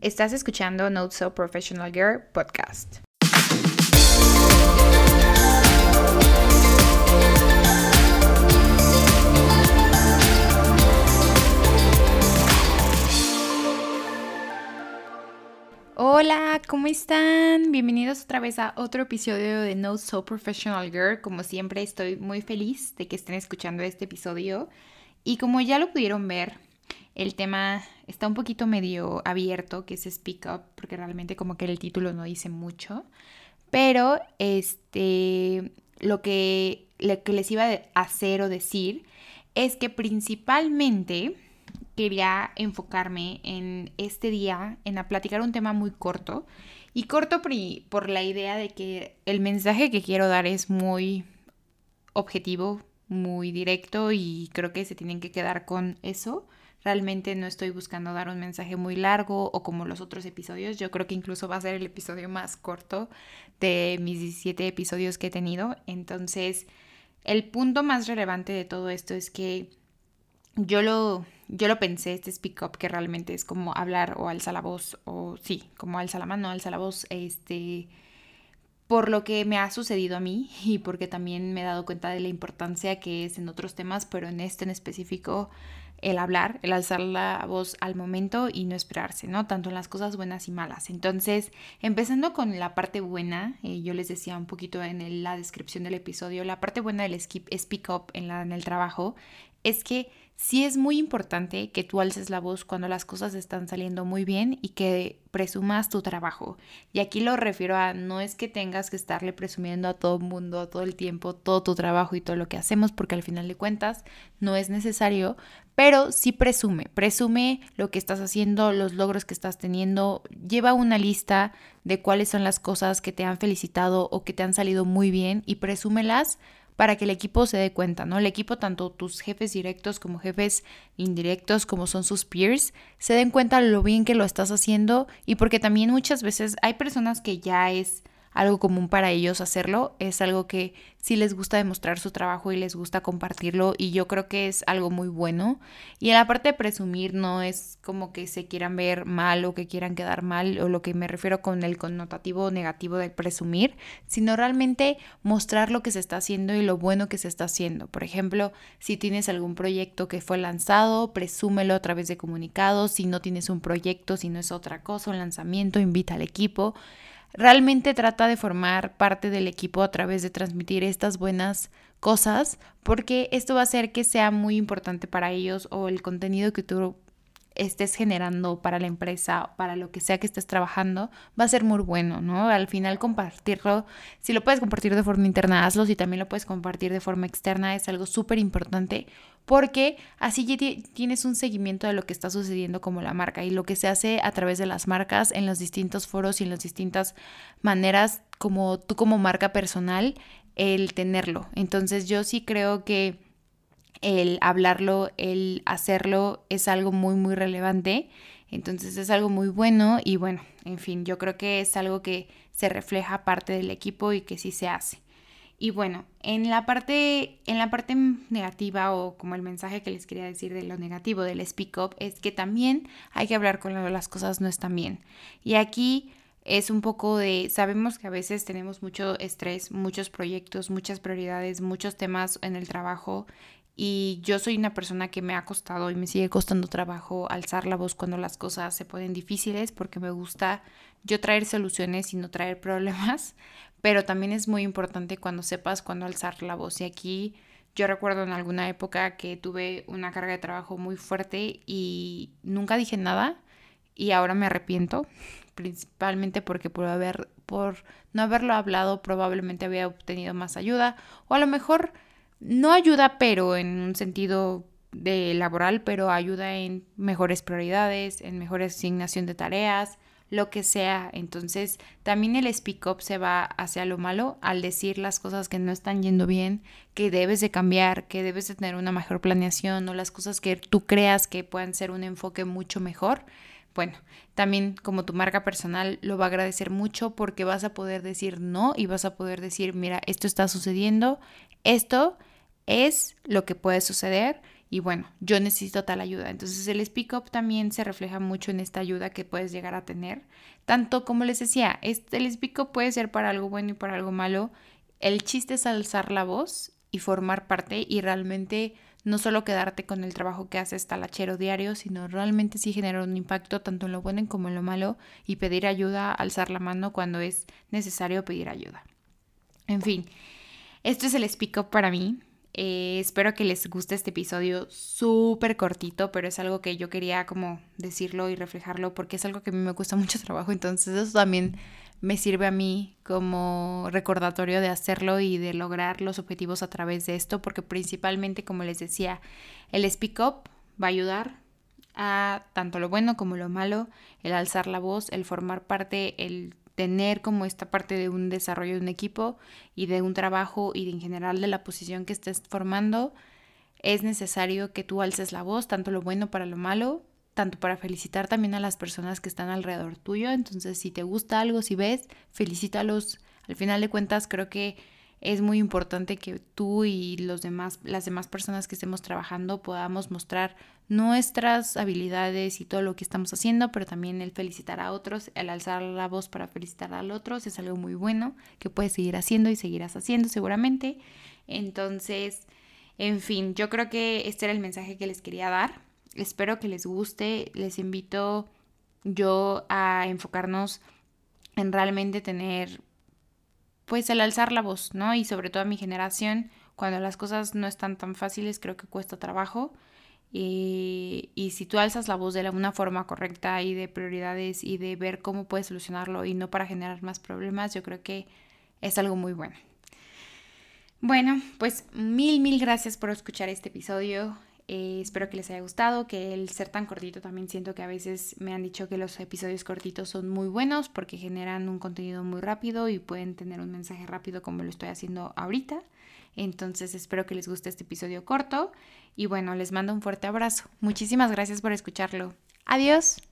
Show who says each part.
Speaker 1: Estás escuchando Not So Professional Girl podcast. Hola, ¿cómo están? Bienvenidos otra vez a otro episodio de No So Professional Girl. Como siempre, estoy muy feliz de que estén escuchando este episodio. Y como ya lo pudieron ver, el tema está un poquito medio abierto, que es Speak Up, porque realmente como que el título no dice mucho. Pero este, lo que, lo que les iba a hacer o decir es que principalmente quería enfocarme en este día, en a platicar un tema muy corto. Y corto por la idea de que el mensaje que quiero dar es muy objetivo, muy directo y creo que se tienen que quedar con eso. Realmente no estoy buscando dar un mensaje muy largo o como los otros episodios. Yo creo que incluso va a ser el episodio más corto de mis 17 episodios que he tenido. Entonces, el punto más relevante de todo esto es que yo lo, yo lo pensé, este speak up, que realmente es como hablar o alza la voz, o sí, como alza la mano, alza la voz, este, por lo que me ha sucedido a mí y porque también me he dado cuenta de la importancia que es en otros temas, pero en este en específico, el hablar, el alzar la voz al momento y no esperarse, ¿no? Tanto en las cosas buenas y malas. Entonces, empezando con la parte buena, eh, yo les decía un poquito en la descripción del episodio, la parte buena del speak up en, la, en el trabajo es que sí es muy importante que tú alces la voz cuando las cosas están saliendo muy bien y que presumas tu trabajo. Y aquí lo refiero a no es que tengas que estarle presumiendo a todo el mundo todo el tiempo todo tu trabajo y todo lo que hacemos porque al final de cuentas no es necesario, pero sí presume, presume lo que estás haciendo, los logros que estás teniendo, lleva una lista de cuáles son las cosas que te han felicitado o que te han salido muy bien y presúmelas para que el equipo se dé cuenta, ¿no? El equipo, tanto tus jefes directos como jefes indirectos, como son sus peers, se den cuenta lo bien que lo estás haciendo y porque también muchas veces hay personas que ya es algo común para ellos hacerlo, es algo que sí les gusta demostrar su trabajo y les gusta compartirlo y yo creo que es algo muy bueno. Y en la parte de presumir no es como que se quieran ver mal o que quieran quedar mal o lo que me refiero con el connotativo negativo de presumir, sino realmente mostrar lo que se está haciendo y lo bueno que se está haciendo. Por ejemplo, si tienes algún proyecto que fue lanzado, presúmelo a través de comunicados, si no tienes un proyecto, si no es otra cosa, un lanzamiento, invita al equipo realmente trata de formar parte del equipo a través de transmitir estas buenas cosas, porque esto va a hacer que sea muy importante para ellos o el contenido que tú estés generando para la empresa, para lo que sea que estés trabajando, va a ser muy bueno, ¿no? Al final compartirlo, si lo puedes compartir de forma interna, hazlo, si también lo puedes compartir de forma externa, es algo súper importante porque así tienes un seguimiento de lo que está sucediendo como la marca y lo que se hace a través de las marcas en los distintos foros y en las distintas maneras como tú como marca personal, el tenerlo. Entonces yo sí creo que el hablarlo, el hacerlo es algo muy, muy relevante. Entonces es algo muy bueno y bueno, en fin, yo creo que es algo que se refleja parte del equipo y que sí se hace. Y bueno, en la parte, en la parte negativa o como el mensaje que les quería decir de lo negativo del speak up es que también hay que hablar cuando las cosas no están bien. Y aquí es un poco de, sabemos que a veces tenemos mucho estrés, muchos proyectos, muchas prioridades, muchos temas en el trabajo y yo soy una persona que me ha costado y me sigue costando trabajo alzar la voz cuando las cosas se ponen difíciles porque me gusta yo traer soluciones y no traer problemas, pero también es muy importante cuando sepas cuándo alzar la voz. Y aquí yo recuerdo en alguna época que tuve una carga de trabajo muy fuerte y nunca dije nada y ahora me arrepiento, principalmente porque por haber por no haberlo hablado probablemente había obtenido más ayuda o a lo mejor no ayuda, pero en un sentido de laboral, pero ayuda en mejores prioridades, en mejor asignación de tareas, lo que sea. Entonces, también el speak up se va hacia lo malo al decir las cosas que no están yendo bien, que debes de cambiar, que debes de tener una mejor planeación o las cosas que tú creas que puedan ser un enfoque mucho mejor. Bueno, también como tu marca personal lo va a agradecer mucho porque vas a poder decir no y vas a poder decir, mira, esto está sucediendo, esto es lo que puede suceder y bueno, yo necesito tal ayuda. Entonces el speak up también se refleja mucho en esta ayuda que puedes llegar a tener. Tanto como les decía, este, el speak up puede ser para algo bueno y para algo malo. El chiste es alzar la voz y formar parte y realmente no solo quedarte con el trabajo que haces talachero diario, sino realmente sí generar un impacto tanto en lo bueno como en lo malo y pedir ayuda, alzar la mano cuando es necesario pedir ayuda. En fin, esto es el speak up para mí. Eh, espero que les guste este episodio súper cortito, pero es algo que yo quería como decirlo y reflejarlo porque es algo que a mí me cuesta mucho trabajo, entonces eso también me sirve a mí como recordatorio de hacerlo y de lograr los objetivos a través de esto, porque principalmente, como les decía, el speak up va a ayudar a tanto lo bueno como lo malo, el alzar la voz, el formar parte, el tener como esta parte de un desarrollo de un equipo y de un trabajo y de, en general de la posición que estés formando, es necesario que tú alces la voz, tanto lo bueno para lo malo, tanto para felicitar también a las personas que están alrededor tuyo. Entonces, si te gusta algo, si ves, felicítalos. Al final de cuentas, creo que es muy importante que tú y los demás, las demás personas que estemos trabajando podamos mostrar nuestras habilidades y todo lo que estamos haciendo, pero también el felicitar a otros, el alzar la voz para felicitar a otros es algo muy bueno que puedes seguir haciendo y seguirás haciendo seguramente. Entonces, en fin, yo creo que este era el mensaje que les quería dar. Espero que les guste. Les invito yo a enfocarnos en realmente tener pues el alzar la voz, ¿no? Y sobre todo a mi generación, cuando las cosas no están tan fáciles, creo que cuesta trabajo. Y, y, si tú alzas la voz de una forma correcta y de prioridades y de ver cómo puedes solucionarlo y no para generar más problemas, yo creo que es algo muy bueno. Bueno, pues mil, mil gracias por escuchar este episodio. Eh, espero que les haya gustado, que el ser tan cortito también siento que a veces me han dicho que los episodios cortitos son muy buenos porque generan un contenido muy rápido y pueden tener un mensaje rápido como lo estoy haciendo ahorita. Entonces espero que les guste este episodio corto y bueno, les mando un fuerte abrazo. Muchísimas gracias por escucharlo. Adiós.